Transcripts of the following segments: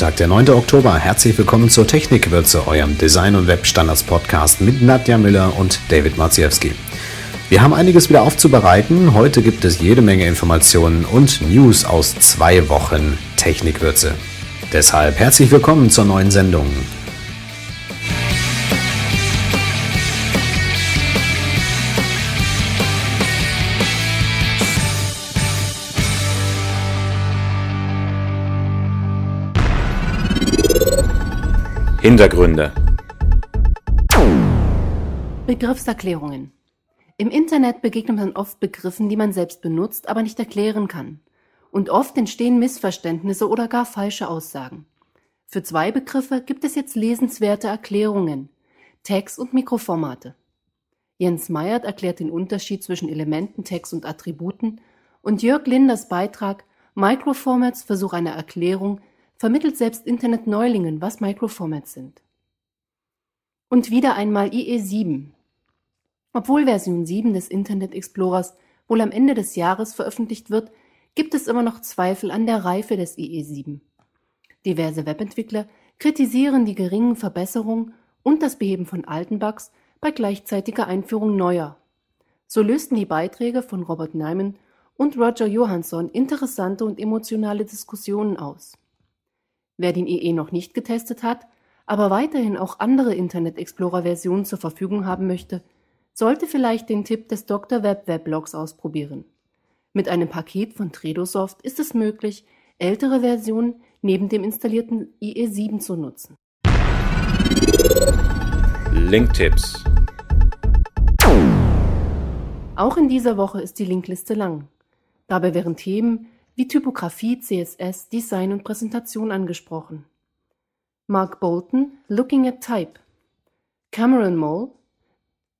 Montag, der 9. Oktober. Herzlich willkommen zur Technikwürze, eurem Design- und Webstandards-Podcast mit Nadja Müller und David Marziewski. Wir haben einiges wieder aufzubereiten. Heute gibt es jede Menge Informationen und News aus zwei Wochen Technikwürze. Deshalb herzlich willkommen zur neuen Sendung. Hintergründe. Begriffserklärungen. Im Internet begegnet man oft Begriffen, die man selbst benutzt, aber nicht erklären kann. Und oft entstehen Missverständnisse oder gar falsche Aussagen. Für zwei Begriffe gibt es jetzt lesenswerte Erklärungen. Tags und Mikroformate. Jens Meyert erklärt den Unterschied zwischen Elementen, Tags und Attributen und Jörg Linders Beitrag Microformats Versuch einer Erklärung vermittelt selbst Internet-Neulingen, was Microformats sind. Und wieder einmal IE7. Obwohl Version 7 des Internet Explorers wohl am Ende des Jahres veröffentlicht wird, gibt es immer noch Zweifel an der Reife des IE7. Diverse Webentwickler kritisieren die geringen Verbesserungen und das Beheben von alten Bugs bei gleichzeitiger Einführung neuer. So lösten die Beiträge von Robert Nyman und Roger Johansson interessante und emotionale Diskussionen aus. Wer den EE noch nicht getestet hat, aber weiterhin auch andere Internet Explorer Versionen zur Verfügung haben möchte, sollte vielleicht den Tipp des Dr. Web Weblogs ausprobieren. Mit einem Paket von Tredosoft ist es möglich, ältere Versionen neben dem installierten IE7 zu nutzen. Linktipps Auch in dieser Woche ist die Linkliste lang. Dabei wären Themen wie Typografie, CSS, Design und Präsentation angesprochen. Mark Bolton, Looking at Type. Cameron Moll,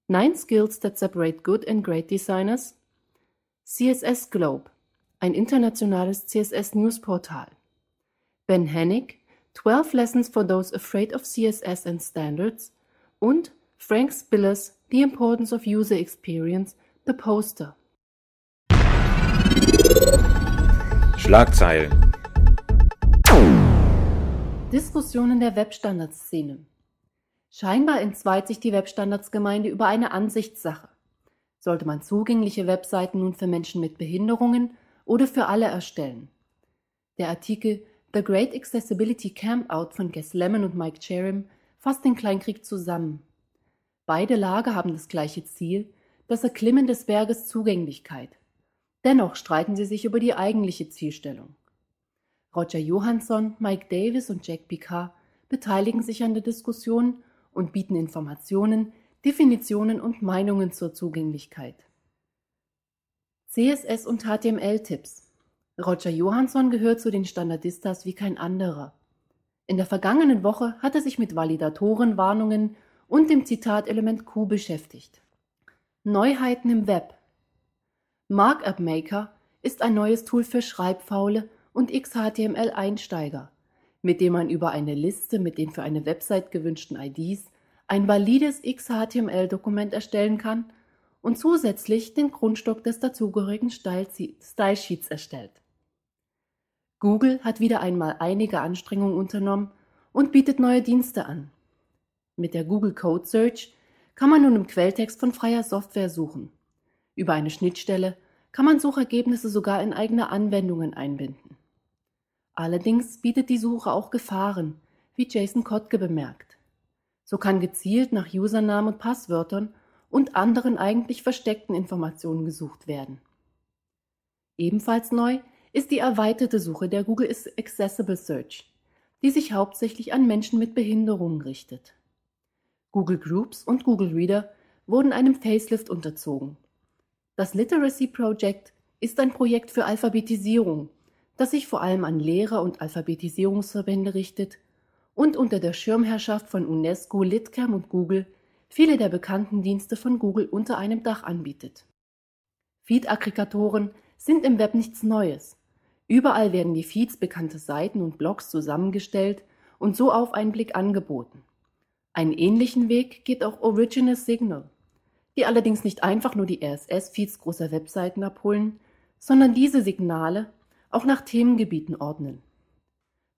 Nine Skills that Separate Good and Great Designers. CSS Globe, ein internationales CSS-Newsportal. Ben Hennig, 12 Lessons for Those Afraid of CSS and Standards. Und Frank Spillers, The Importance of User Experience, The Poster. Schlagzeilen. Diskussionen der Webstandardszene. Scheinbar entzweit sich die Webstandardsgemeinde über eine Ansichtssache. Sollte man zugängliche Webseiten nun für Menschen mit Behinderungen oder für alle erstellen? Der Artikel The Great Accessibility Campout von Ges Lemon und Mike Cherim fasst den Kleinkrieg zusammen. Beide Lager haben das gleiche Ziel, das Erklimmen des Berges Zugänglichkeit. Dennoch streiten sie sich über die eigentliche Zielstellung. Roger Johansson, Mike Davis und Jack Picard beteiligen sich an der Diskussion und bieten Informationen, Definitionen und Meinungen zur Zugänglichkeit. CSS und HTML-Tipps. Roger Johansson gehört zu den Standardistas wie kein anderer. In der vergangenen Woche hat er sich mit Validatoren, Warnungen und dem Zitatelement Q beschäftigt. Neuheiten im Web. Markup Maker ist ein neues Tool für Schreibfaule und XHTML-Einsteiger, mit dem man über eine Liste mit den für eine Website gewünschten IDs ein valides XHTML-Dokument erstellen kann und zusätzlich den Grundstock des dazugehörigen Style-Sheets erstellt. Google hat wieder einmal einige Anstrengungen unternommen und bietet neue Dienste an. Mit der Google Code Search kann man nun im Quelltext von freier Software suchen. Über eine Schnittstelle kann man Suchergebnisse sogar in eigene Anwendungen einbinden. Allerdings bietet die Suche auch Gefahren, wie Jason Kotke bemerkt. So kann gezielt nach Usernamen und Passwörtern und anderen eigentlich versteckten Informationen gesucht werden. Ebenfalls neu ist die erweiterte Suche der Google Accessible Search, die sich hauptsächlich an Menschen mit Behinderungen richtet. Google Groups und Google Reader wurden einem Facelift unterzogen das Literacy Project ist ein Projekt für Alphabetisierung, das sich vor allem an Lehrer und Alphabetisierungsverbände richtet und unter der Schirmherrschaft von UNESCO, Litcam und Google viele der bekannten Dienste von Google unter einem Dach anbietet. Feed-Aggregatoren sind im Web nichts Neues. Überall werden die Feeds bekannter Seiten und Blogs zusammengestellt und so auf einen Blick angeboten. Einen ähnlichen Weg geht auch Original Signal die allerdings nicht einfach nur die RSS-Feeds großer Webseiten abholen, sondern diese Signale auch nach Themengebieten ordnen.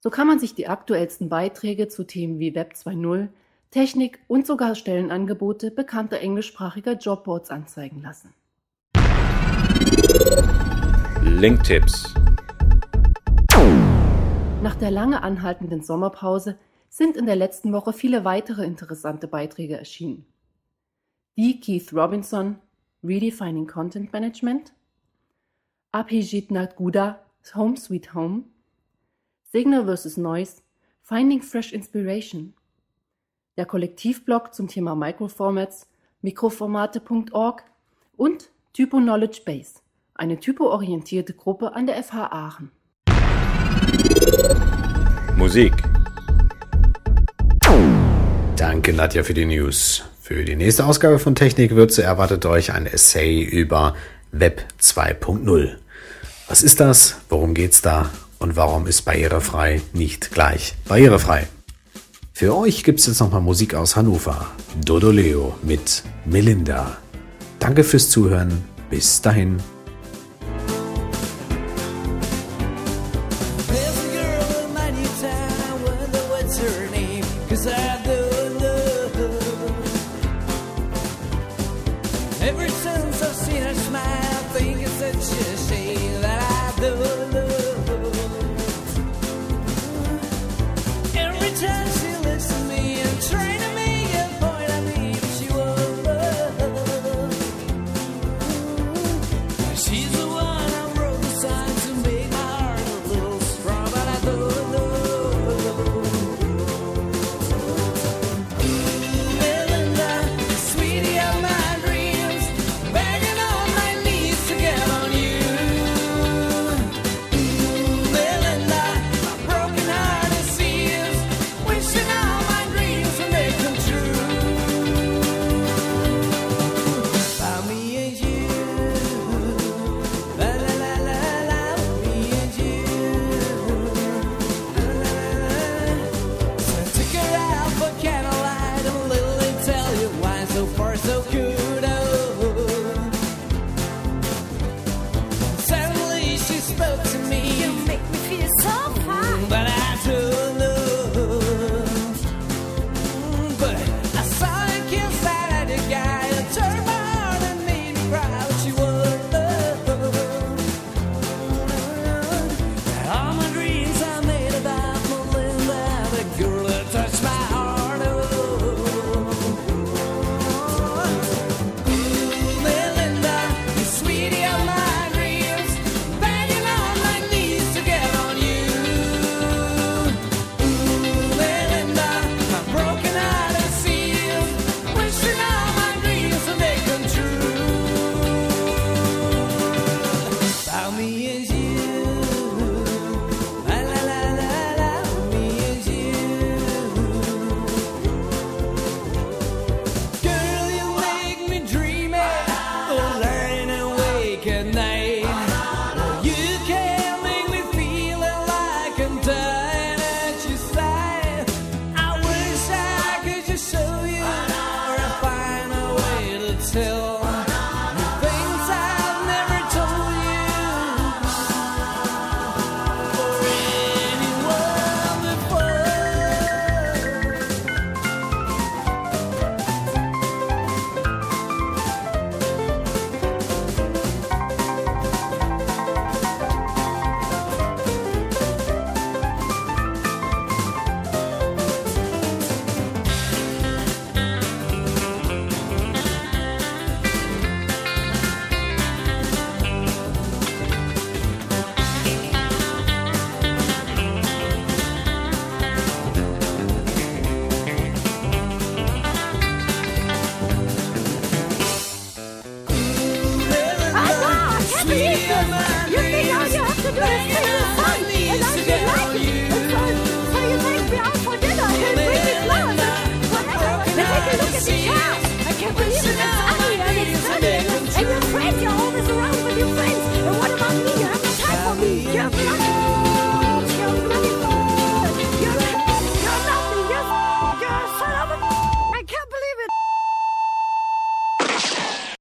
So kann man sich die aktuellsten Beiträge zu Themen wie Web 2.0, Technik und sogar Stellenangebote bekannter englischsprachiger Jobboards anzeigen lassen. Linktipps Nach der lange anhaltenden Sommerpause sind in der letzten Woche viele weitere interessante Beiträge erschienen. Die Keith Robinson Redefining Content Management, Abhijit Nath Gouda Home Sweet Home, Signal vs. Noise Finding Fresh Inspiration, der Kollektivblog zum Thema Microformats mikroformate.org und Typo Knowledge Base, eine typoorientierte Gruppe an der FH Aachen. Musik Danke Nadja für die News. Für die nächste Ausgabe von Technikwürze erwartet euch ein Essay über Web 2.0. Was ist das? Worum geht's da? Und warum ist barrierefrei nicht gleich barrierefrei? Für euch gibt's jetzt nochmal Musik aus Hannover. Dodoleo mit Melinda. Danke fürs Zuhören. Bis dahin. 天会是那。